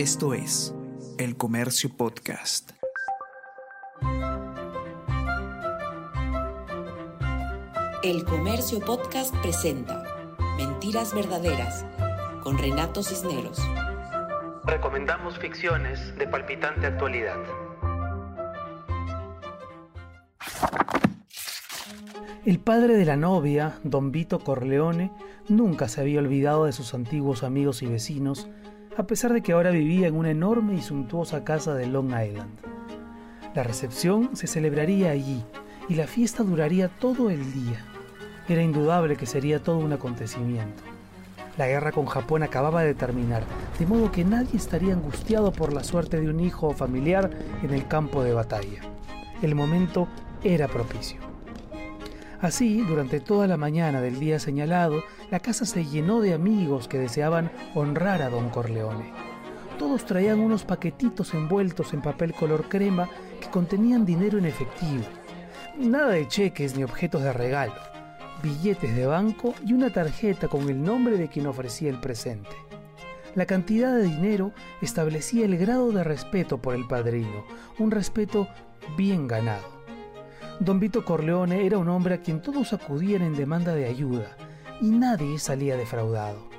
Esto es El Comercio Podcast. El Comercio Podcast presenta Mentiras Verdaderas con Renato Cisneros. Recomendamos ficciones de palpitante actualidad. El padre de la novia, don Vito Corleone, nunca se había olvidado de sus antiguos amigos y vecinos, a pesar de que ahora vivía en una enorme y suntuosa casa de Long Island. La recepción se celebraría allí y la fiesta duraría todo el día. Era indudable que sería todo un acontecimiento. La guerra con Japón acababa de terminar, de modo que nadie estaría angustiado por la suerte de un hijo o familiar en el campo de batalla. El momento era propicio. Así, durante toda la mañana del día señalado, la casa se llenó de amigos que deseaban honrar a don Corleone. Todos traían unos paquetitos envueltos en papel color crema que contenían dinero en efectivo. Nada de cheques ni objetos de regalo, billetes de banco y una tarjeta con el nombre de quien ofrecía el presente. La cantidad de dinero establecía el grado de respeto por el padrino, un respeto bien ganado. Don Vito Corleone era un hombre a quien todos acudían en demanda de ayuda y nadie salía defraudado.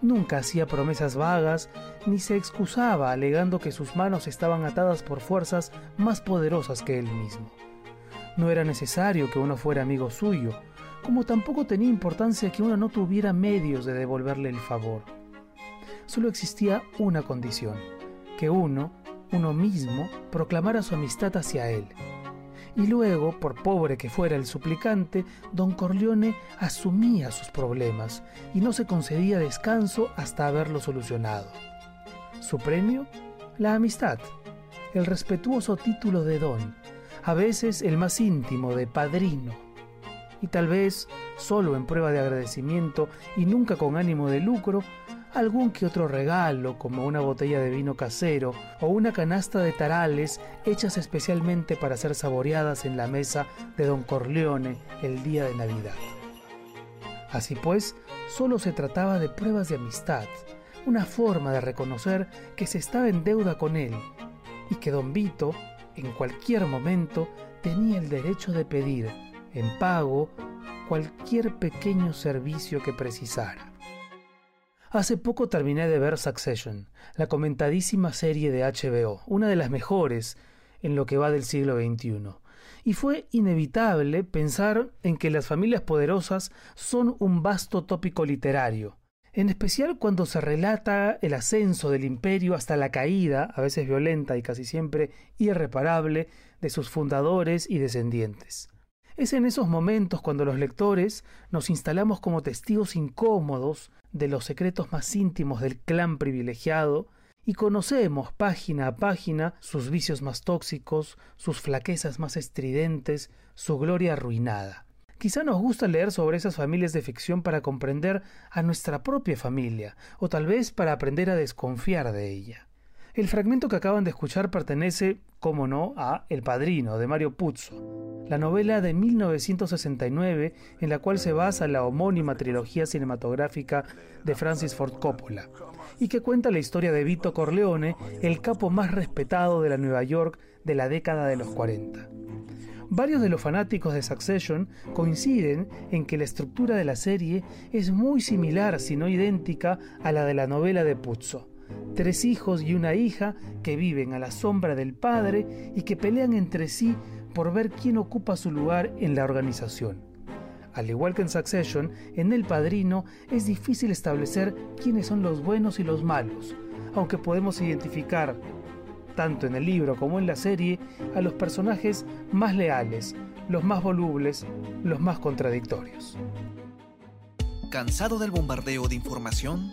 Nunca hacía promesas vagas ni se excusaba alegando que sus manos estaban atadas por fuerzas más poderosas que él mismo. No era necesario que uno fuera amigo suyo, como tampoco tenía importancia que uno no tuviera medios de devolverle el favor. Solo existía una condición, que uno, uno mismo, proclamara su amistad hacia él y luego, por pobre que fuera el suplicante, don Corleone asumía sus problemas y no se concedía descanso hasta haberlo solucionado. Su premio, la amistad, el respetuoso título de don, a veces el más íntimo de padrino, y tal vez, solo en prueba de agradecimiento y nunca con ánimo de lucro, algún que otro regalo como una botella de vino casero o una canasta de tarales hechas especialmente para ser saboreadas en la mesa de don Corleone el día de Navidad. Así pues, solo se trataba de pruebas de amistad, una forma de reconocer que se estaba en deuda con él y que don Vito, en cualquier momento, tenía el derecho de pedir, en pago, cualquier pequeño servicio que precisara. Hace poco terminé de ver Succession, la comentadísima serie de HBO, una de las mejores en lo que va del siglo XXI. Y fue inevitable pensar en que las familias poderosas son un vasto tópico literario, en especial cuando se relata el ascenso del imperio hasta la caída, a veces violenta y casi siempre irreparable, de sus fundadores y descendientes. Es en esos momentos cuando los lectores nos instalamos como testigos incómodos de los secretos más íntimos del clan privilegiado y conocemos página a página sus vicios más tóxicos, sus flaquezas más estridentes, su gloria arruinada. Quizá nos gusta leer sobre esas familias de ficción para comprender a nuestra propia familia, o tal vez para aprender a desconfiar de ella. El fragmento que acaban de escuchar pertenece, como no, a El Padrino, de Mario Puzo, la novela de 1969 en la cual se basa la homónima trilogía cinematográfica de Francis Ford Coppola, y que cuenta la historia de Vito Corleone, el capo más respetado de la Nueva York de la década de los 40. Varios de los fanáticos de Succession coinciden en que la estructura de la serie es muy similar, si no idéntica, a la de la novela de Puzo tres hijos y una hija que viven a la sombra del padre y que pelean entre sí por ver quién ocupa su lugar en la organización. Al igual que en Succession, en El Padrino es difícil establecer quiénes son los buenos y los malos, aunque podemos identificar, tanto en el libro como en la serie, a los personajes más leales, los más volubles, los más contradictorios. ¿Cansado del bombardeo de información?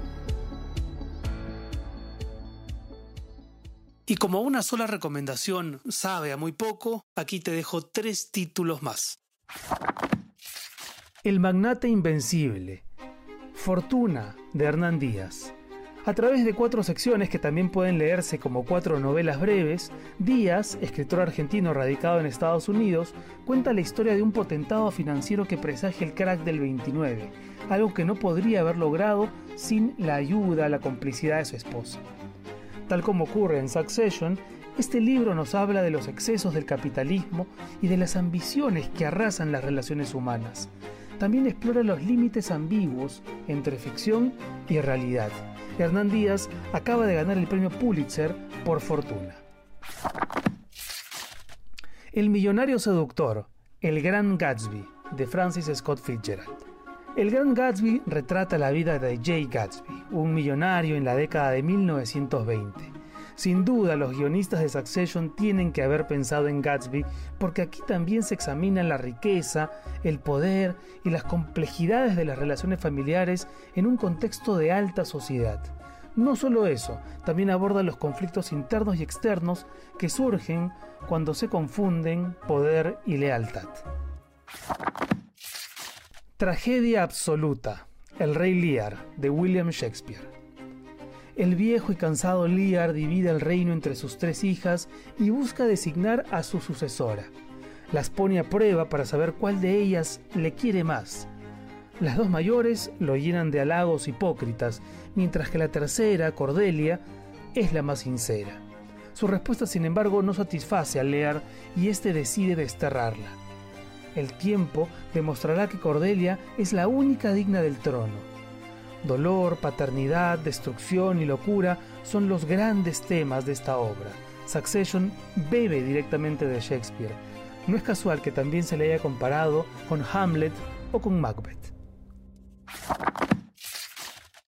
Y como una sola recomendación sabe a muy poco, aquí te dejo tres títulos más. El magnate invencible. Fortuna de Hernán Díaz. A través de cuatro secciones que también pueden leerse como cuatro novelas breves, Díaz, escritor argentino radicado en Estados Unidos, cuenta la historia de un potentado financiero que presagia el crack del 29, algo que no podría haber logrado sin la ayuda, la complicidad de su esposa. Tal como ocurre en Succession, este libro nos habla de los excesos del capitalismo y de las ambiciones que arrasan las relaciones humanas. También explora los límites ambiguos entre ficción y realidad. Hernán Díaz acaba de ganar el premio Pulitzer por fortuna. El millonario seductor, El Gran Gatsby, de Francis Scott Fitzgerald. El Gran Gatsby retrata la vida de Jay Gatsby, un millonario en la década de 1920. Sin duda, los guionistas de Succession tienen que haber pensado en Gatsby porque aquí también se examina la riqueza, el poder y las complejidades de las relaciones familiares en un contexto de alta sociedad. No solo eso, también aborda los conflictos internos y externos que surgen cuando se confunden poder y lealtad. Tragedia absoluta. El rey Lear, de William Shakespeare. El viejo y cansado Lear divide el reino entre sus tres hijas y busca designar a su sucesora. Las pone a prueba para saber cuál de ellas le quiere más. Las dos mayores lo llenan de halagos hipócritas, mientras que la tercera, Cordelia, es la más sincera. Su respuesta, sin embargo, no satisface a Lear y éste decide desterrarla. El tiempo demostrará que Cordelia es la única digna del trono Dolor, paternidad, destrucción y locura son los grandes temas de esta obra. Succession bebe directamente de Shakespeare. No es casual que también se le haya comparado con Hamlet o con Macbeth.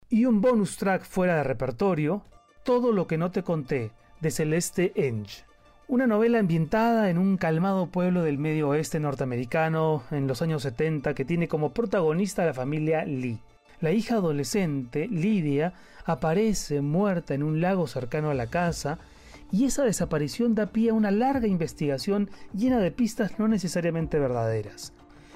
Y un bonus track fuera de repertorio, Todo lo que no te conté, de Celeste Enge. Una novela ambientada en un calmado pueblo del medio oeste norteamericano en los años 70 que tiene como protagonista a la familia Lee. La hija adolescente, Lidia, aparece muerta en un lago cercano a la casa y esa desaparición da pie a una larga investigación llena de pistas no necesariamente verdaderas.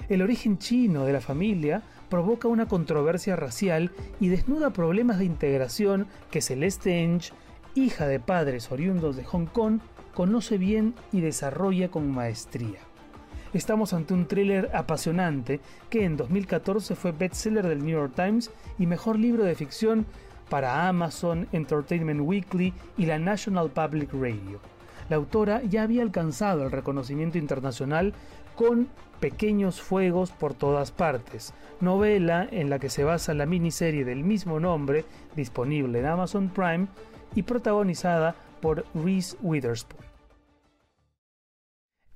El origen chino de la familia provoca una controversia racial y desnuda problemas de integración que Celeste Enge, hija de padres oriundos de Hong Kong, conoce bien y desarrolla con maestría estamos ante un thriller apasionante que en 2014 fue bestseller del New York Times y mejor libro de ficción para Amazon, Entertainment Weekly y la National Public Radio. La autora ya había alcanzado el reconocimiento internacional con Pequeños Fuegos por todas partes, novela en la que se basa la miniserie del mismo nombre disponible en Amazon Prime y protagonizada por Reese Witherspoon.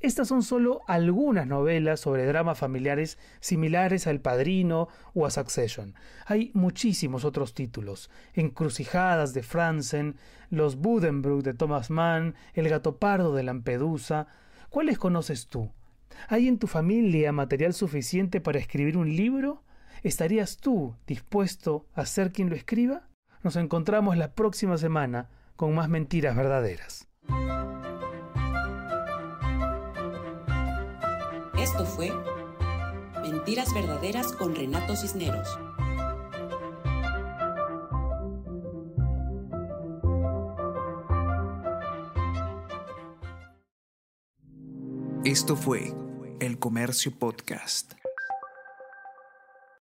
Estas son solo algunas novelas sobre dramas familiares similares a El Padrino o a Succession. Hay muchísimos otros títulos. Encrucijadas de Franzen, Los Buddenbrook de Thomas Mann, El gato pardo de Lampedusa. ¿Cuáles conoces tú? ¿Hay en tu familia material suficiente para escribir un libro? ¿Estarías tú dispuesto a ser quien lo escriba? Nos encontramos la próxima semana con más mentiras verdaderas. Esto fue Mentiras Verdaderas con Renato Cisneros. Esto fue El Comercio Podcast.